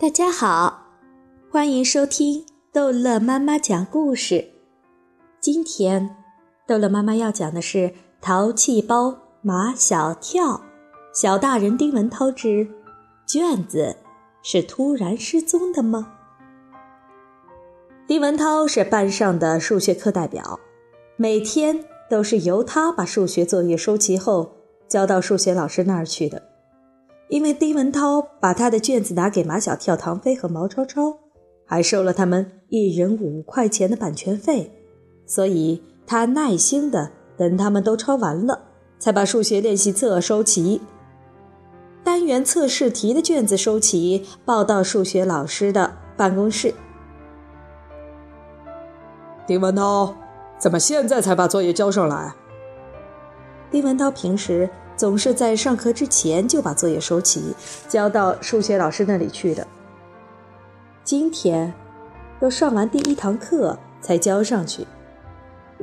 大家好，欢迎收听逗乐妈妈讲故事。今天，逗乐妈妈要讲的是《淘气包马小跳》，小大人丁文涛之卷子是突然失踪的吗？丁文涛是班上的数学课代表，每天都是由他把数学作业收齐后交到数学老师那儿去的。因为丁文涛把他的卷子拿给马小跳、唐飞和毛超超，还收了他们一人五块钱的版权费，所以他耐心的等他们都抄完了，才把数学练习册收齐。单元测试题的卷子收齐，报到数学老师的办公室。丁文涛，怎么现在才把作业交上来？丁文涛平时。总是在上课之前就把作业收齐，交到数学老师那里去的。今天，要上完第一堂课才交上去。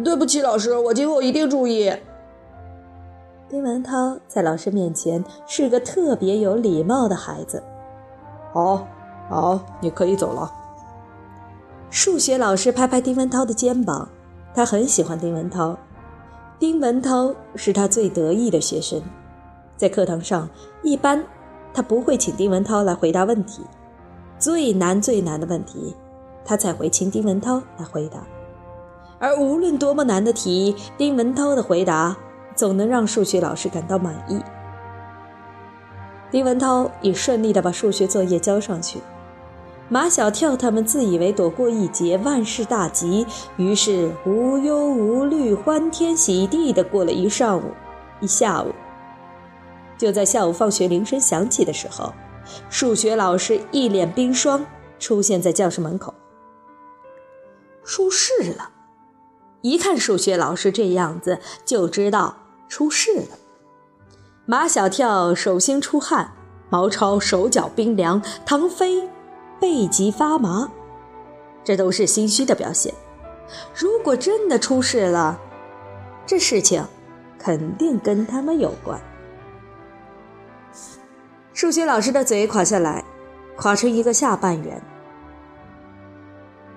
对不起，老师，我今后一定注意。丁文涛在老师面前是个特别有礼貌的孩子。好，好，你可以走了。数学老师拍拍丁文涛的肩膀，他很喜欢丁文涛。丁文涛是他最得意的学生，在课堂上，一般他不会请丁文涛来回答问题，最难最难的问题，他才会请丁文涛来回答。而无论多么难的题，丁文涛的回答总能让数学老师感到满意。丁文涛也顺利地把数学作业交上去。马小跳他们自以为躲过一劫，万事大吉，于是无忧无虑、欢天喜地的过了一上午、一下午。就在下午放学铃声响起的时候，数学老师一脸冰霜出现在教室门口。出事了！一看数学老师这样子，就知道出事了。马小跳手心出汗，毛超手脚冰凉，唐飞。背脊发麻，这都是心虚的表现。如果真的出事了，这事情肯定跟他们有关。数学老师的嘴垮下来，垮成一个下半圆。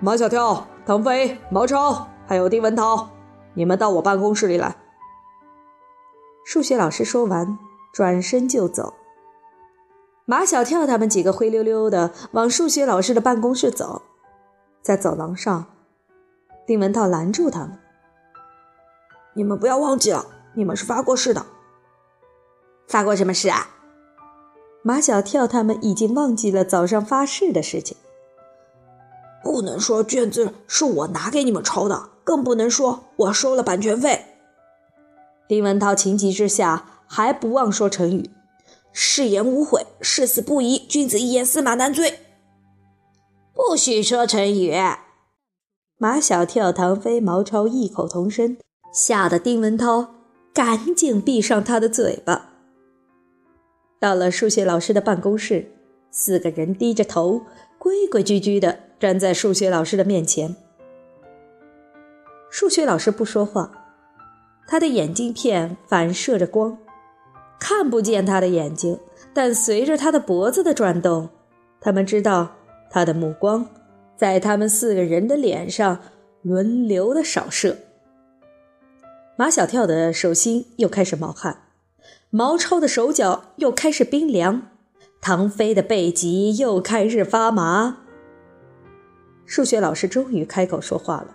马小跳、腾飞、毛超，还有丁文涛，你们到我办公室里来。数学老师说完，转身就走。马小跳他们几个灰溜溜的往数学老师的办公室走，在走廊上，丁文涛拦住他们：“你们不要忘记了，你们是发过誓的。发过什么誓啊？”马小跳他们已经忘记了早上发誓的事情。不能说卷子是我拿给你们抄的，更不能说我收了版权费。丁文涛情急之下还不忘说成语。誓言无悔，誓死不移，君子一言，驷马难追。不许说成语！马小跳、唐飞、毛超异口同声，吓得丁文涛赶紧闭上他的嘴巴。到了数学老师的办公室，四个人低着头，规规矩矩的站在数学老师的面前。数学老师不说话，他的眼镜片反射着光。看不见他的眼睛，但随着他的脖子的转动，他们知道他的目光在他们四个人的脸上轮流的扫射。马小跳的手心又开始冒汗，毛超的手脚又开始冰凉，唐飞的背脊又开始发麻。数学老师终于开口说话了：“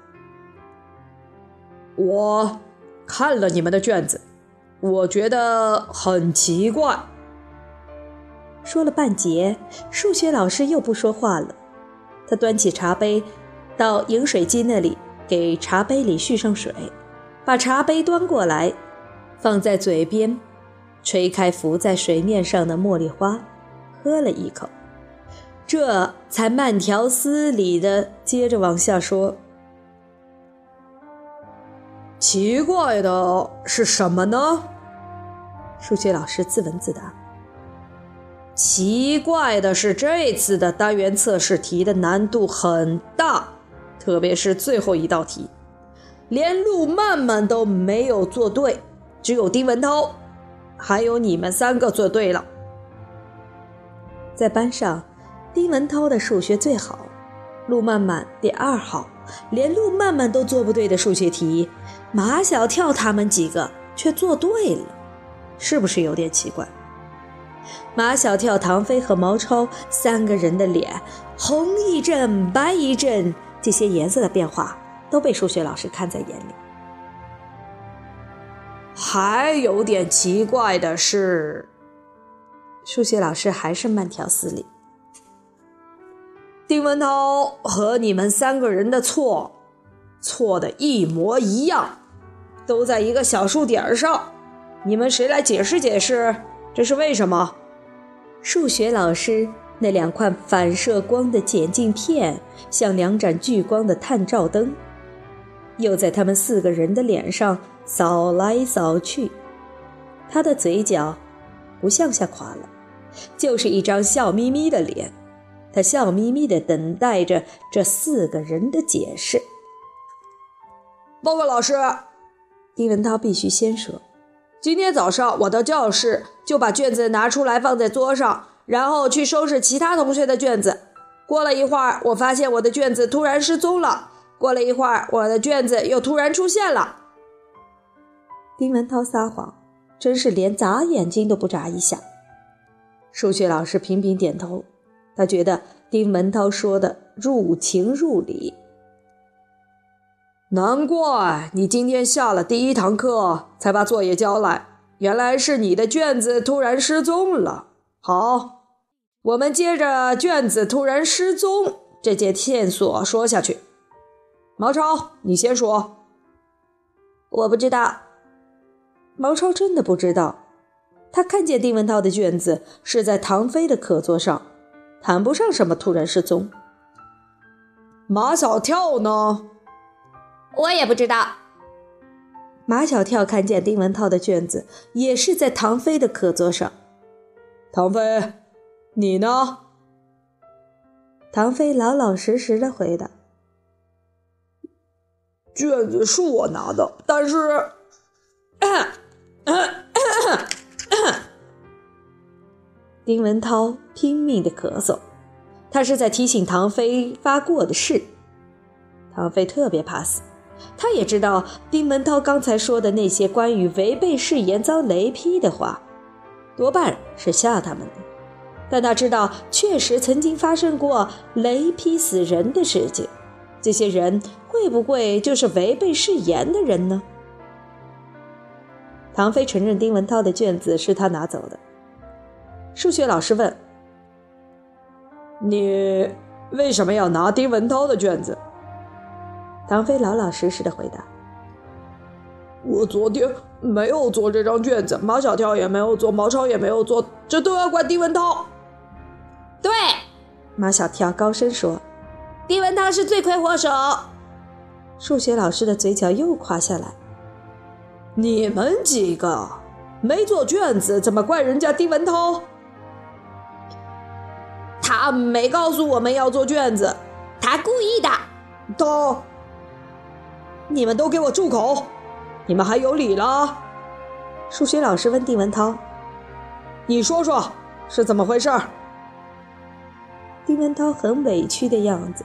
我看了你们的卷子。”我觉得很奇怪。说了半截，数学老师又不说话了。他端起茶杯，到饮水机那里给茶杯里续上水，把茶杯端过来，放在嘴边，吹开浮在水面上的茉莉花，喝了一口，这才慢条斯理的接着往下说：“奇怪的是什么呢？”数学老师自问自答：“奇怪的是，这次的单元测试题的难度很大，特别是最后一道题，连路漫漫都没有做对，只有丁文涛，还有你们三个做对了。”在班上，丁文涛的数学最好，陆曼曼第二好，连陆曼曼都做不对的数学题，马小跳他们几个却做对了，是不是有点奇怪？马小跳、唐飞和毛超三个人的脸，红一阵，白一阵，这些颜色的变化都被数学老师看在眼里。还有点奇怪的是，数学老师还是慢条斯理。丁文涛和你们三个人的错，错的一模一样，都在一个小数点上。你们谁来解释解释，这是为什么？数学老师那两块反射光的显镜片，像两盏聚光的探照灯，又在他们四个人的脸上扫来扫去。他的嘴角不向下垮了，就是一张笑眯眯的脸。他笑眯眯地等待着这四个人的解释。报告老师，丁文涛必须先说。今天早上我到教室就把卷子拿出来放在桌上，然后去收拾其他同学的卷子。过了一会儿，我发现我的卷子突然失踪了。过了一会儿，我的卷子又突然出现了。丁文涛撒谎，真是连眨眼睛都不眨一下。数学老师频频点头。他觉得丁文涛说的入情入理，难怪你今天下了第一堂课才把作业交来，原来是你的卷子突然失踪了。好，我们接着卷子突然失踪这节线索说下去。毛超，你先说。我不知道。毛超真的不知道，他看见丁文涛的卷子是在唐飞的课桌上。谈不上什么突然失踪。马小跳呢？我也不知道。马小跳看见丁文涛的卷子也是在唐飞的课桌上。唐飞，你呢？唐飞老老实实的回答：“卷子是我拿的，但是 ……”丁文涛拼命的咳嗽，他是在提醒唐飞发过的誓。唐飞特别怕死，他也知道丁文涛刚才说的那些关于违背誓言遭雷劈的话，多半是吓他们的。但他知道，确实曾经发生过雷劈死人的事情，这些人会不会就是违背誓言的人呢？唐飞承认丁文涛的卷子是他拿走的。数学老师问：“你为什么要拿丁文涛的卷子？”唐飞老老实实的回答：“我昨天没有做这张卷子，马小跳也没有做，毛超也没有做，这都要怪丁文涛。”对，马小跳高声说：“丁文涛是罪魁祸首。”数学老师的嘴角又垮下来：“你们几个没做卷子，怎么怪人家丁文涛？”他没告诉我们要做卷子，他故意的。他，你们都给我住口！你们还有理了？数学老师问丁文涛：“你说说是怎么回事？”丁文涛很委屈的样子。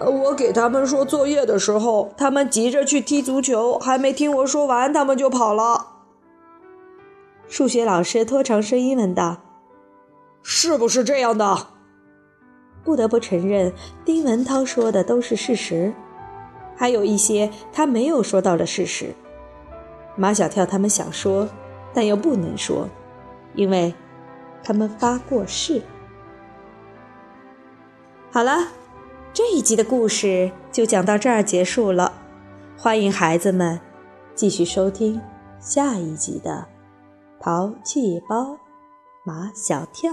我给他们说作业的时候，他们急着去踢足球，还没听我说完，他们就跑了。数学老师拖长声音问道。是不是这样的？不得不承认，丁文涛说的都是事实，还有一些他没有说到的事实。马小跳他们想说，但又不能说，因为他们发过誓。好了，这一集的故事就讲到这儿结束了。欢迎孩子们继续收听下一集的《淘气包马小跳》。